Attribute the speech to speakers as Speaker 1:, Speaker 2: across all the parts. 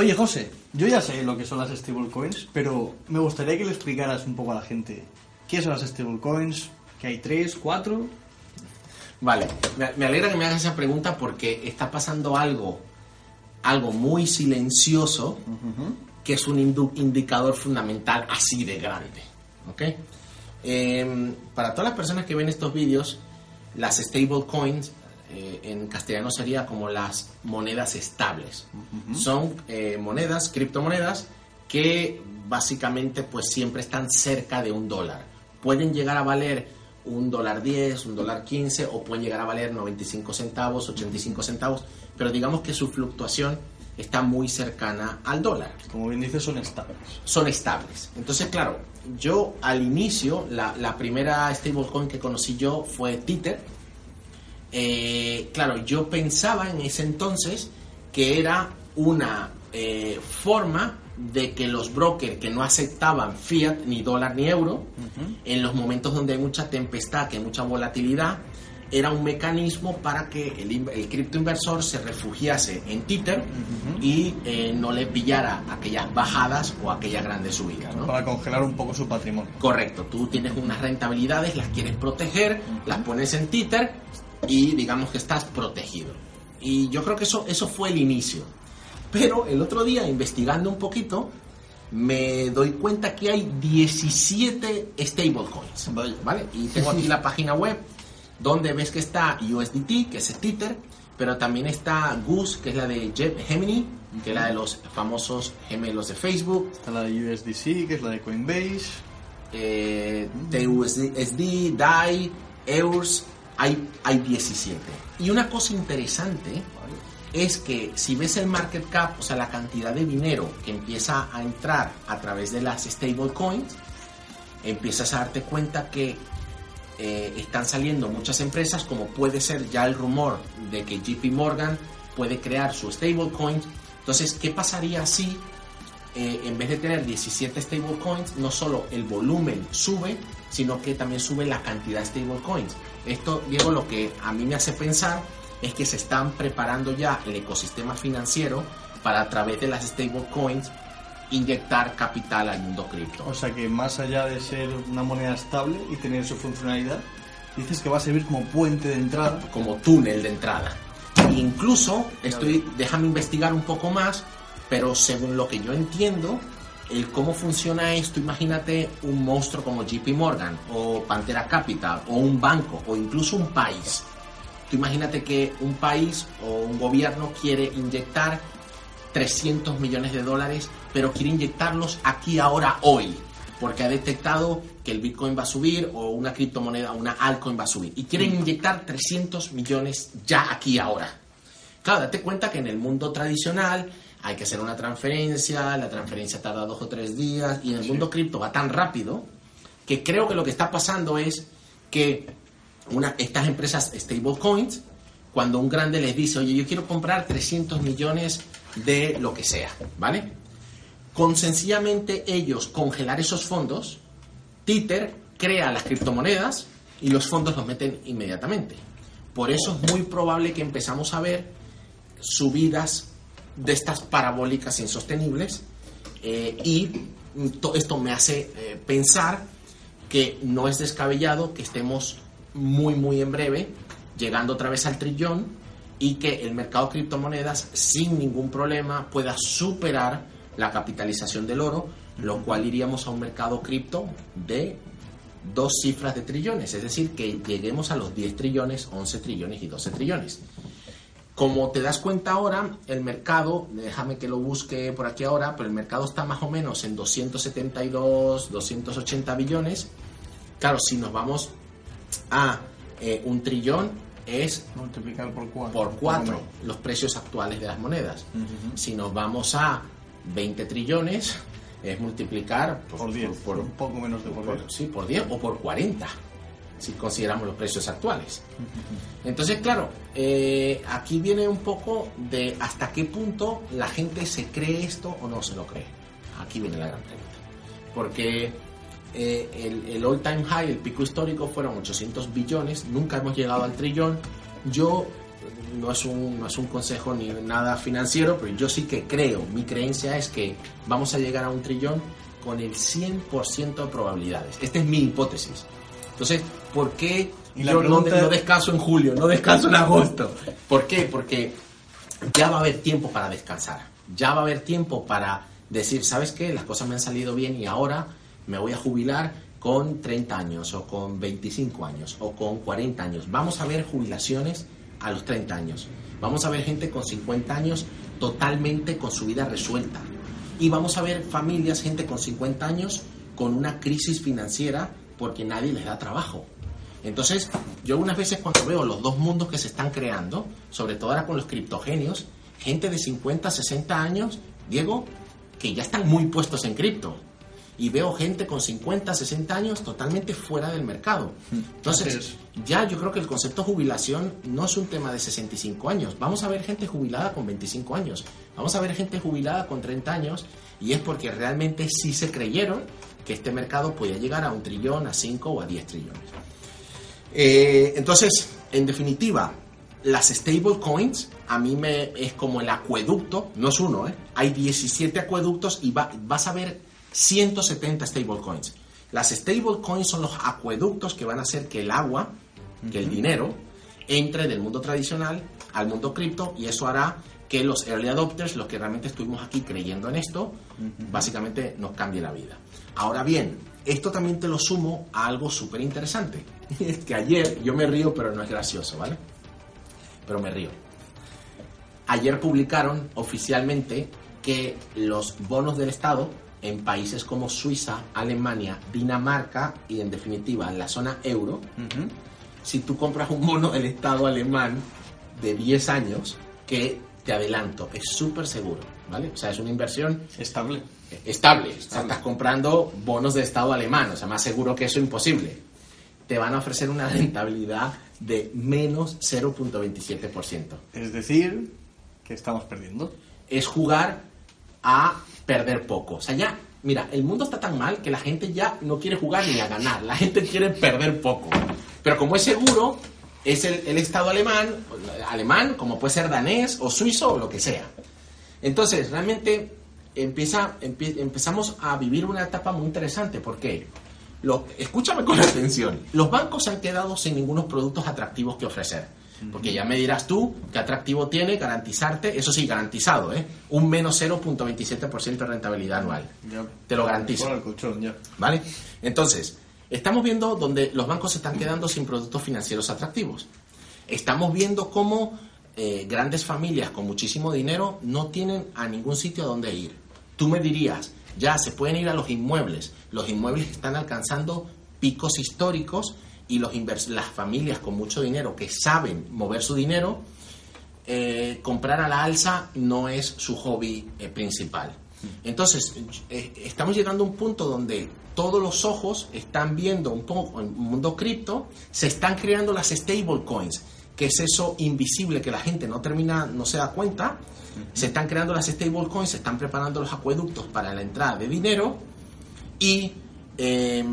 Speaker 1: Oye, José, yo ya sé lo que son las stablecoins, pero me gustaría que le explicaras un poco a la gente qué son las stablecoins, que hay tres, cuatro.
Speaker 2: Vale, me, alegra que me hagas esa pregunta porque está pasando algo, algo muy silencioso, que es un indicador fundamental así de grande. ¿Ok? Em, para todas las personas que ven estos vídeos, las stablecoins eh, en castellano sería como las monedas estables. Son eh, monedas, criptomonedas, que básicamente pues siempre están cerca de un dólar. Pueden llegar a valer un dólar 10, un dólar 15 o pueden llegar a valer 95 centavos, 85 centavos, pero digamos que su fluctuación está muy cercana al dólar
Speaker 1: Como bien dices, son estables.
Speaker 2: son estables. Entonces, claro, yo al inicio, la, la primera stablecoin que conocí yo fue Tether. Eh, claro, yo pensaba en ese entonces que era una eh, forma de que los brokers que no aceptaban fiat, ni dólar, ni euro, en los momentos donde hay mucha tempestad, que hay mucha volatilidad, era un mecanismo para que el, el criptoinversor se refugiase en Tether y eh, no le pillara aquellas bajadas o aquellas grandes subidas. ¿no?
Speaker 1: Para congelar un poco su patrimonio.
Speaker 2: Correcto, tú tienes unas rentabilidades, las quieres proteger, las pones en Tether y digamos que estás protegido. Y yo creo que eso, eso fue el inicio. Pero el otro día, investigando un poquito, me doy cuenta que hay 17 stablecoins. ¿Vale? Y tengo aquí la página web donde ves que está USDT, que es Tether, pero también está Goose, que es la de Jeff Gemini, que es la de los famosos gemelos de Facebook.
Speaker 1: Está la de USDC, que es la de Coinbase.
Speaker 2: eh, TUSD, DAI, EURS, hay, hay 17. Y una cosa interesante es que si ves el market cap, o sea, la cantidad de dinero que empieza a entrar a través de las stablecoins, empiezas a darte cuenta que eh, están saliendo muchas empresas, como puede ser ya el rumor de que JP Morgan puede crear su stablecoin. Entonces, ¿qué pasaría si eh, en vez de tener 17 stablecoins, no solo el volumen sube, sino que también sube la cantidad de stablecoins? Esto, Diego, lo que a mí me hace pensar es que se están preparando ya el ecosistema financiero para a través de las stablecoins inyectar capital al mundo cripto.
Speaker 1: O sea que más allá de ser una moneda estable y tener su funcionalidad, dices que va a servir como puente de entrada.
Speaker 2: como túnel de entrada. Incluso estoy, déjame investigar un poco más, pero según lo que yo entiendo, el cómo funciona esto, imagínate un monstruo como JP Morgan o Pantera Capital o un banco o incluso un país. Tú imagínate que un país o un gobierno quiere inyectar 300 millones de dólares, pero quiere inyectarlos aquí, ahora, hoy, porque ha detectado que el Bitcoin va a subir o una criptomoneda, una altcoin va a subir, y quieren inyectar 300 millones ya aquí, ahora. Claro, date cuenta que en el mundo tradicional hay que hacer una transferencia, la transferencia tarda dos o tres días, y en el mundo cripto va tan rápido que creo que lo que está pasando es que una, estas empresas stablecoins, cuando un grande les dice, oye, yo quiero comprar 300 millones de lo que sea, ¿vale? Con sencillamente ellos congelar esos fondos, Tether crea las criptomonedas y los fondos los meten inmediatamente. Por eso es muy probable que empezamos a ver subidas de estas parabólicas insostenibles eh, y to- esto me hace eh, pensar que no es descabellado que estemos muy muy en breve llegando otra vez al trillón y que el mercado de criptomonedas sin ningún problema pueda superar la capitalización del oro, lo cual iríamos a un mercado cripto de dos cifras de trillones, es decir, que lleguemos a los 10 trillones, 11 trillones y 12 trillones. Como te das cuenta ahora, el mercado, déjame que lo busque por aquí ahora, pero el mercado está más o menos en 272, 280 billones. Claro, si nos vamos a eh, un trillón, es
Speaker 1: Multiplicar por cuatro.
Speaker 2: por 4 los precios actuales de las monedas. Si nos vamos a 20 trillones, es multiplicar pues,
Speaker 1: Por 10.
Speaker 2: por-
Speaker 1: un poco menos de por
Speaker 2: por-
Speaker 1: 10.
Speaker 2: sí, por 10 o por 40, si consideramos los precios actuales. Entonces, claro, eh, aquí viene un poco de hasta qué punto la gente se cree esto o no se lo cree. Aquí viene la gran pregunta. Porque eh, el, all time high, el pico histórico, fueron 800 billones, nunca hemos llegado al trillón. Yo no es, un, no es un consejo ni nada financiero, pero yo sí que creo, mi creencia es que vamos a llegar a un trillón con el 100% de probabilidades. Esta es mi hipótesis. Entonces, ¿por qué
Speaker 1: Y
Speaker 2: yo no, no descanso en julio, no descanso en agosto? ¿Por qué? Porque ya va a haber tiempo para descansar. Ya va a haber tiempo para decir, ¿sabes qué? Las cosas me han salido bien y ahora me voy a jubilar con 30 años o con 25 años o con 40 años. Vamos a ver jubilaciones a los 30 años. Vamos a ver gente con 50 años totalmente con su vida resuelta. Y vamos a ver familias, gente con 50 años con una crisis financiera porque nadie les da trabajo. Entonces, yo algunas veces cuando veo los dos mundos que se están creando, sobre todo ahora con los criptogenios, gente de 50, 60 años, Diego, que ya están muy puestos en cripto. Y veo gente con 50, 60 años totalmente fuera del mercado. Entonces,
Speaker 1: Así
Speaker 2: ya yo creo que el concepto jubilación no es un tema de 65 años. Vamos a ver gente jubilada con 25 años. Vamos a ver gente jubilada con 30 años. Y es porque realmente sí se creyeron que este mercado podía llegar a un trillón, a 5 o a 10 trillones. Eh, entonces, en definitiva, las stablecoins a mí me es como el acueducto, no es uno, ¿eh? hay 17 acueductos y va- vas a ver 170 stablecoins. Las stablecoins son los acueductos que van a hacer que el agua, que el dinero, entre del mundo tradicional al mundo cripto y eso hará que los early adopters, los que realmente estuvimos aquí creyendo en esto, básicamente nos cambie la vida. Ahora bien, esto también te lo sumo a algo súper interesante. Es que ayer, yo me río, pero no es gracioso, ¿vale? Pero me río. Ayer publicaron oficialmente que los bonos del Estado en países como Suiza, Alemania, Dinamarca y en definitiva en la zona euro, si tú compras un bono del Estado alemán de 10 años, que te adelanto, es súper seguro, ¿vale? O sea, es una inversión
Speaker 1: Estable.
Speaker 2: estable. O sea, estás comprando bonos de Estado alemán, o sea, más seguro que eso imposible. Te van a ofrecer una rentabilidad de menos 0.27%.
Speaker 1: Es decir, que estamos perdiendo.
Speaker 2: Es jugar a perder poco. O sea, ya, mira, el mundo está tan mal que la gente ya no quiere jugar ni a ganar, la gente quiere perder poco. Pero como es seguro, es el, el Estado alemán, alemán, como puede ser danés o suizo o lo que sea. Entonces, realmente empieza, empie- empezamos a vivir una etapa muy interesante. porque Lo, escúchame con atención. Los bancos se han quedado sin ningunos productos atractivos que ofrecer. Porque ya me dirás tú qué atractivo tiene garantizarte, eso sí, garantizado, ¿eh? un menos 0.27% de rentabilidad anual.
Speaker 1: Ya.
Speaker 2: Te lo garantizo.
Speaker 1: Por el colchón, ya.
Speaker 2: ¿Vale? Entonces, estamos viendo donde los bancos se están quedando sin productos financieros atractivos. Estamos viendo cómo eh, grandes familias con muchísimo dinero no tienen a ningún sitio a donde ir. Tú me dirías, ya se pueden ir a los inmuebles. Los inmuebles están alcanzando picos históricos y las familias con mucho dinero que saben mover su dinero eh, comprar a la alza no es su hobby eh, principal. Entonces, eh, estamos llegando a un punto donde todos los ojos están viendo un poco el mundo cripto, se están creando las stablecoins, que es eso invisible que la gente no termina, no se da cuenta. Se están creando las stablecoins, se están preparando los acueductos para la entrada de dinero y eh,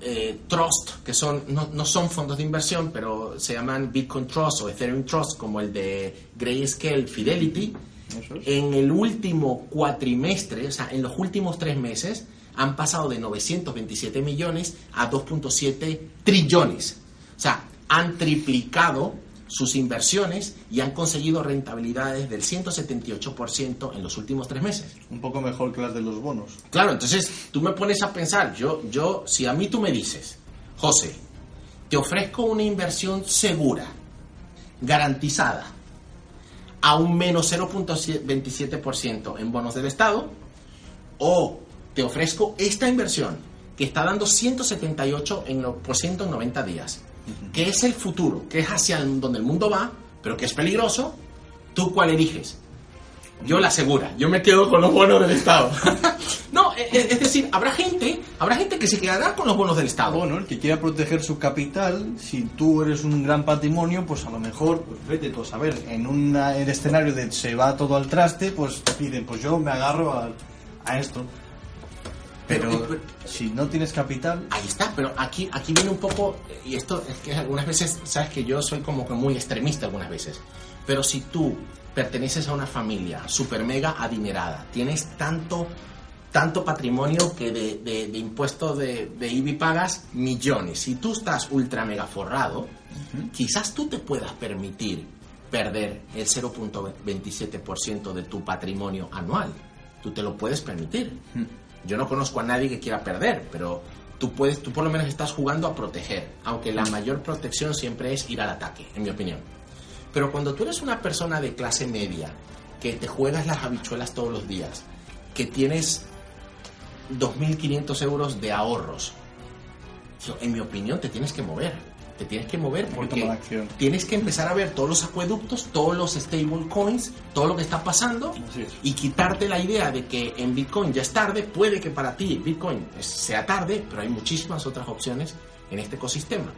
Speaker 2: eh, Trust, que son, no, no son fondos de inversión, pero se llaman Bitcoin Trust o Ethereum Trust, como el de Grayscale Fidelity.
Speaker 1: Eso es.
Speaker 2: En el último cuatrimestre, o sea, en los últimos tres meses, han pasado de 927 millones a 2.7 trillones. O sea, han triplicado sus inversiones y han conseguido rentabilidades del 178% en los últimos tres meses.
Speaker 1: Un poco mejor que las de los bonos.
Speaker 2: Claro, entonces tú me pones a pensar, yo, yo, si a mí tú me dices, José, te ofrezco una inversión segura, garantizada, a un menos 0.27% en bonos del Estado, o te ofrezco esta inversión que está dando 178% en, por ciento en 90 días, que es el futuro, que es hacia el- donde el mundo va, pero que es peligroso, ¿tú cuál eliges? Yo la segura, yo me quedo con los bonos del Estado. no, e- e- es decir, habrá gente, habrá gente que se quedará con los bonos del Estado.
Speaker 1: bueno, el que quiera proteger su capital, si tú eres un gran patrimonio, pues a lo mejor, pues vete tú a saber, en un escenario de se va todo al traste, pues piden, pues yo me agarro a, a esto. Pero si no tienes capital,
Speaker 2: Ahí está, pero aquí, aquí viene un poco, y esto es que algunas veces, sabes que yo soy como que muy extremista algunas veces, pero si tú perteneces a una familia super mega adinerada, tienes tanto, tanto patrimonio que de, de, de impuestos de, de IBI pagas millones, si tú estás ultra mega forrado, quizás tú te puedas permitir perder el 0.27% de tu patrimonio anual. Tú te lo puedes permitir. Yo no conozco a nadie que quiera perder, pero tú puedes, tú por lo menos estás jugando a proteger, aunque la mayor protección siempre es ir al ataque, en mi opinión. Pero cuando tú eres una persona de clase media, que te juegas las habichuelas todos los días, que tienes 2.500 euros de ahorros, en mi opinión te tienes que mover. Te tienes que mover
Speaker 1: que
Speaker 2: porque tienes que empezar a ver todos los acueductos, todos los stable coins, todo lo que está pasando
Speaker 1: es.
Speaker 2: y quitarte la idea de que en Bitcoin ya es tarde. Puede que para ti Bitcoin sea tarde, pero hay muchísimas otras opciones en este ecosistema.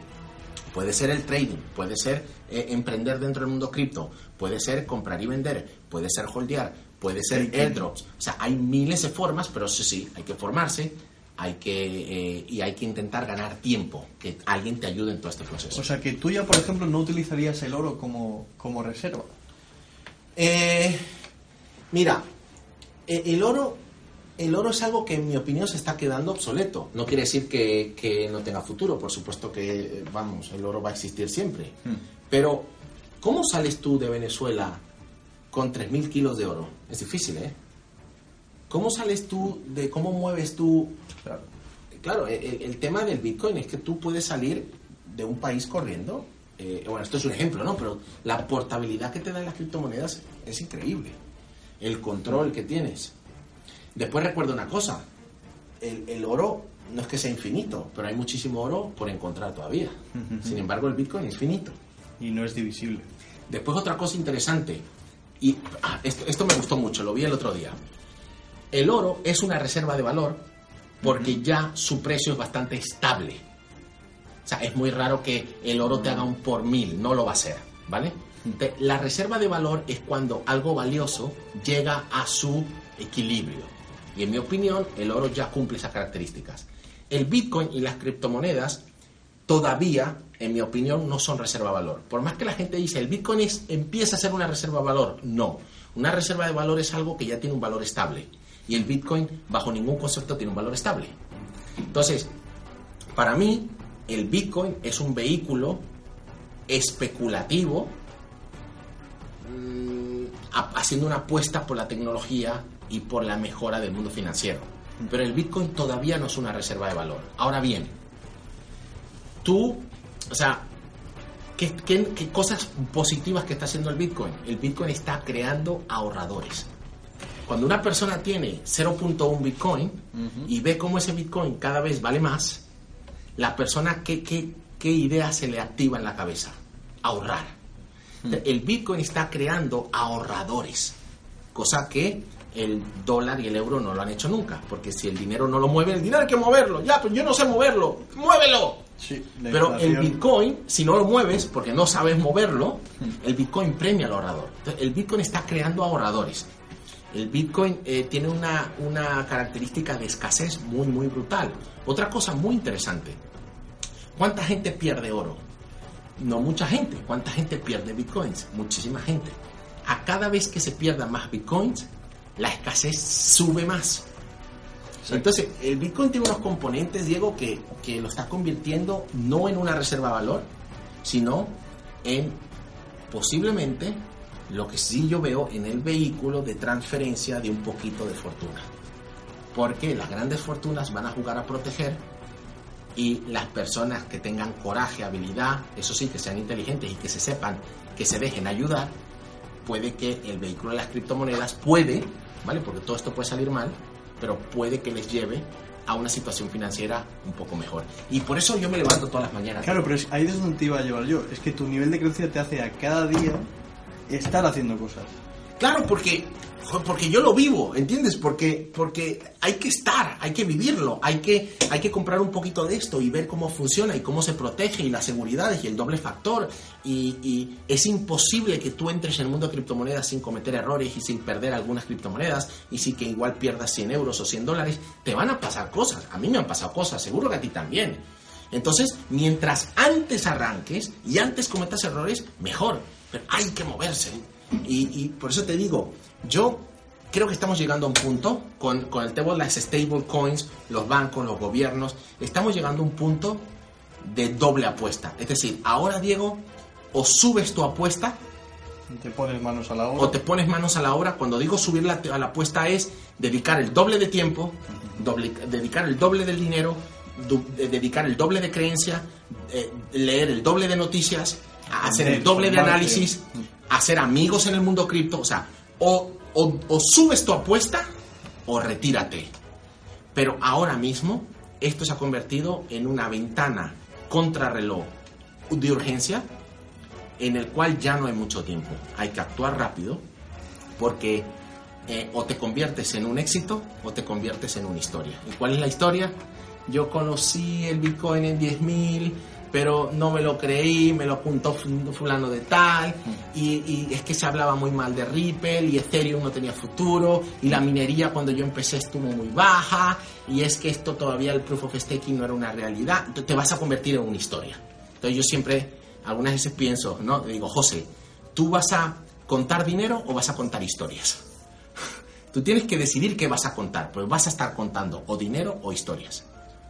Speaker 2: Puede ser el trading, puede ser eh, emprender dentro del mundo cripto, puede ser comprar y vender, puede ser holdear, puede ser airdrops. O sea, hay miles de formas, pero sí, sí, hay que formarse hay que, eh, y hay que intentar ganar tiempo, que alguien te ayude en todo este proceso.
Speaker 1: o sea que tú ya, por ejemplo, no utilizarías el oro como, como reserva.
Speaker 2: Eh, mira, eh, el oro, el oro es algo que en mi opinión se está quedando obsoleto. No quiere decir que, que no tenga futuro, por supuesto que, vamos, el oro va a existir siempre. Pero, ¿cómo sales tú de Venezuela con 3.000 kilos de oro? Es difícil, ¿eh? ¿Cómo sales tú de, cómo mueves tú
Speaker 1: Claro.
Speaker 2: Claro, el, el tema del Bitcoin es que tú puedes salir de un país corriendo. eh, bueno, esto es un ejemplo, ¿no? Pero la portabilidad que te dan las criptomonedas es increíble. El control que tienes. Después recuerda una cosa. El, el oro no es que sea infinito, pero hay muchísimo oro por encontrar todavía. Sin embargo, el Bitcoin es finito.
Speaker 1: Y no es divisible.
Speaker 2: Después otra cosa interesante, y ah, esto, esto me gustó mucho, lo vi el otro día. El oro es una reserva de valor porque ya su precio es bastante estable. O sea, es muy raro que el oro te haga un por mil, no lo va a hacer, ¿vale? La reserva de valor es cuando algo valioso llega a su equilibrio. Y en mi opinión, el oro ya cumple esas características. El Bitcoin y las criptomonedas todavía, en mi opinión, no son reserva de valor. Por más que la gente dice, el Bitcoin es- empieza a ser una reserva de valor, no. Una reserva de valor es algo que ya tiene un valor estable. Y el Bitcoin, bajo ningún concepto, tiene un valor estable. Entonces, para mí, el Bitcoin es un vehículo especulativo mm, haciendo una apuesta por la tecnología y por la mejora del mundo financiero. Pero el Bitcoin todavía no es una reserva de valor. Ahora bien, tú, o sea, ¿qué, qué, qué cosas positivas que está haciendo el Bitcoin? El Bitcoin está creando ahorradores. Cuando una persona tiene 0.1 Bitcoin y ve cómo ese Bitcoin cada vez vale más, la persona, ¿qué, qué, qué idea se le activa en la cabeza? Ahorrar. El Bitcoin está creando ahorradores, cosa que el dólar y el euro no lo han hecho nunca, porque si el dinero no lo mueve, el dinero hay que moverlo, ya, pero yo no sé moverlo, muévelo.
Speaker 1: Sí,
Speaker 2: Pero el Bitcoin, si no lo mueves porque no sabes moverlo, el Bitcoin premia al ahorrador. Entonces, el Bitcoin está creando ahorradores. El Bitcoin eh, tiene una, una característica de escasez muy, muy brutal. Otra cosa muy interesante. ¿Cuánta gente pierde oro? No mucha gente. ¿Cuánta gente pierde Bitcoins? Muchísima gente. A cada vez que se pierda más Bitcoins, la escasez sube más. Entonces, el Bitcoin tiene unos componentes, Diego, que, que lo está convirtiendo no en una reserva de valor, sino en posiblemente lo que sí yo veo en el vehículo de transferencia de un poquito de fortuna. Porque las grandes fortunas van a jugar a proteger y las personas que tengan coraje, habilidad, eso sí, que sean inteligentes y que se sepan, que se dejen ayudar, puede que el vehículo de las criptomonedas puede, ¿vale? Porque todo esto puede salir mal, pero puede que les lleve a una situación financiera un poco mejor. Y por eso yo me levanto todas las mañanas.
Speaker 1: Claro, pero ahí es donde te iba a llevar yo. Es que tu nivel de creencia te hace a cada día estar haciendo cosas.
Speaker 2: Claro, porque porque yo lo vivo, ¿entiendes? Porque, porque hay que estar, hay que vivirlo, hay que, hay que comprar un poquito de esto y ver cómo funciona y cómo se protege y las seguridades y el doble factor. Y, y es imposible que tú entres en el mundo de criptomonedas sin cometer errores y sin perder algunas criptomonedas y sin que igual pierdas 100 euros o 100 dólares. Te van a pasar cosas, a mí me han pasado cosas, seguro que a ti también. Entonces, mientras antes arranques y antes cometas errores, mejor. Pero hay que moverse. Y, y por eso te digo, yo creo que estamos llegando a un punto con, con el tema de las stable coins, los bancos, los gobiernos, estamos llegando a un punto de doble apuesta. Es decir, ahora Diego, o subes tu apuesta,
Speaker 1: te pones manos a la obra.
Speaker 2: O te pones manos a la obra. Cuando digo subir la, a la apuesta es dedicar el doble de tiempo, doble, dedicar el doble del dinero, du, dedicar el doble de creencia, eh, leer el doble de noticias, hacer el doble de análisis, hacer amigos en el mundo cripto. O sea, o, o, subes tu apuesta o retírate. Pero ahora mismo esto se ha convertido en una ventana contrarreloj de urgencia en el cual ya no hay mucho tiempo. Hay que actuar rápido porque eh, o te conviertes en un éxito o te conviertes en una historia. ¿Y cuál es la historia? Yo conocí el Bitcoin en 10.000, pero no me lo creí, me lo apuntó fulano de tal, y, y, es que se hablaba muy mal de Ripple, y Ethereum no tenía futuro, y la minería cuando yo empecé estuvo muy baja, y es que esto todavía el proof of staking no era una realidad, te vas a convertir en una historia. Entonces yo siempre, algunas veces pienso, ¿no? Digo, José, ¿tú vas a contar dinero o vas a contar historias? Tú tienes que decidir qué vas a contar, pues vas a estar contando o dinero o historias.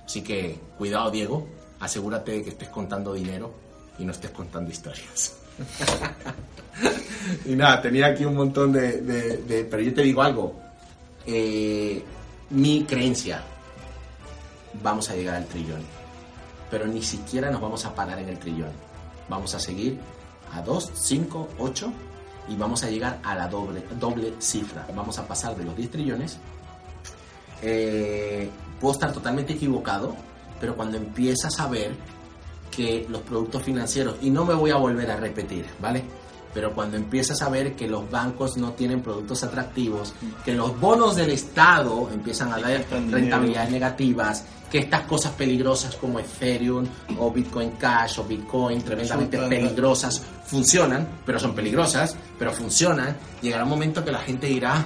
Speaker 2: Así que cuidado, Diego, asegúrate de que estés contando dinero y no estés contando historias. y nada, tenía aquí un montón de... pero yo te digo algo. Eh, mi creencia, vamos a llegar al trillón. Pero ni siquiera nos vamos a parar en el trillón. Vamos a seguir a 2, 5, 8 y vamos a llegar a la doble, doble cifra. Vamos a pasar de los 10 trillones. Eh, puedo estar totalmente equivocado, pero cuando empiezas a ver que los productos financieros, y no me voy a volver a repetir, ¿vale? Pero cuando empiezas a ver que los bancos no tienen productos atractivos, que los bonos del Estado empiezan a dar rentabilidades negativas, que estas cosas peligrosas como Ethereum o Bitcoin Cash o Bitcoin tremendamente peligrosas funcionan, pero son peligrosas, pero funcionan, llegará un momento que la gente dirá,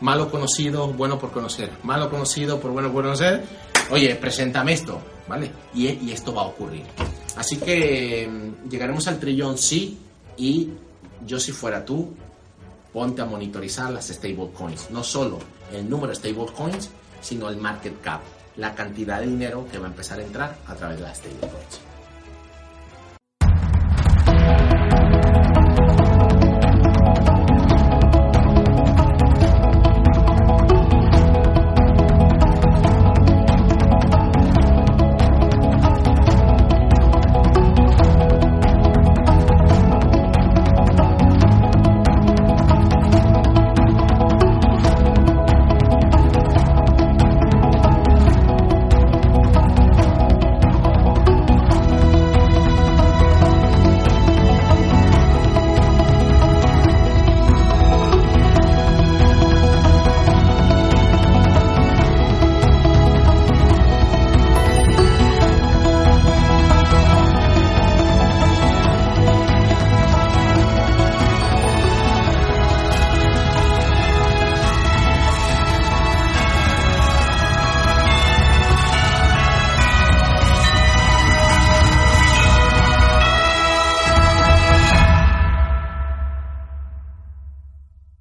Speaker 2: malo conocido, bueno por conocer, malo conocido por bueno por conocer, oye, preséntame esto, ¿vale? Y, esto va a ocurrir. Así que mm, llegaremos al trillón sí y yo si fuera tú, ponte a monitorizar las stablecoins, no solo el número de stablecoins, sino el market cap, la cantidad de dinero que va a empezar a entrar a través de las stablecoins.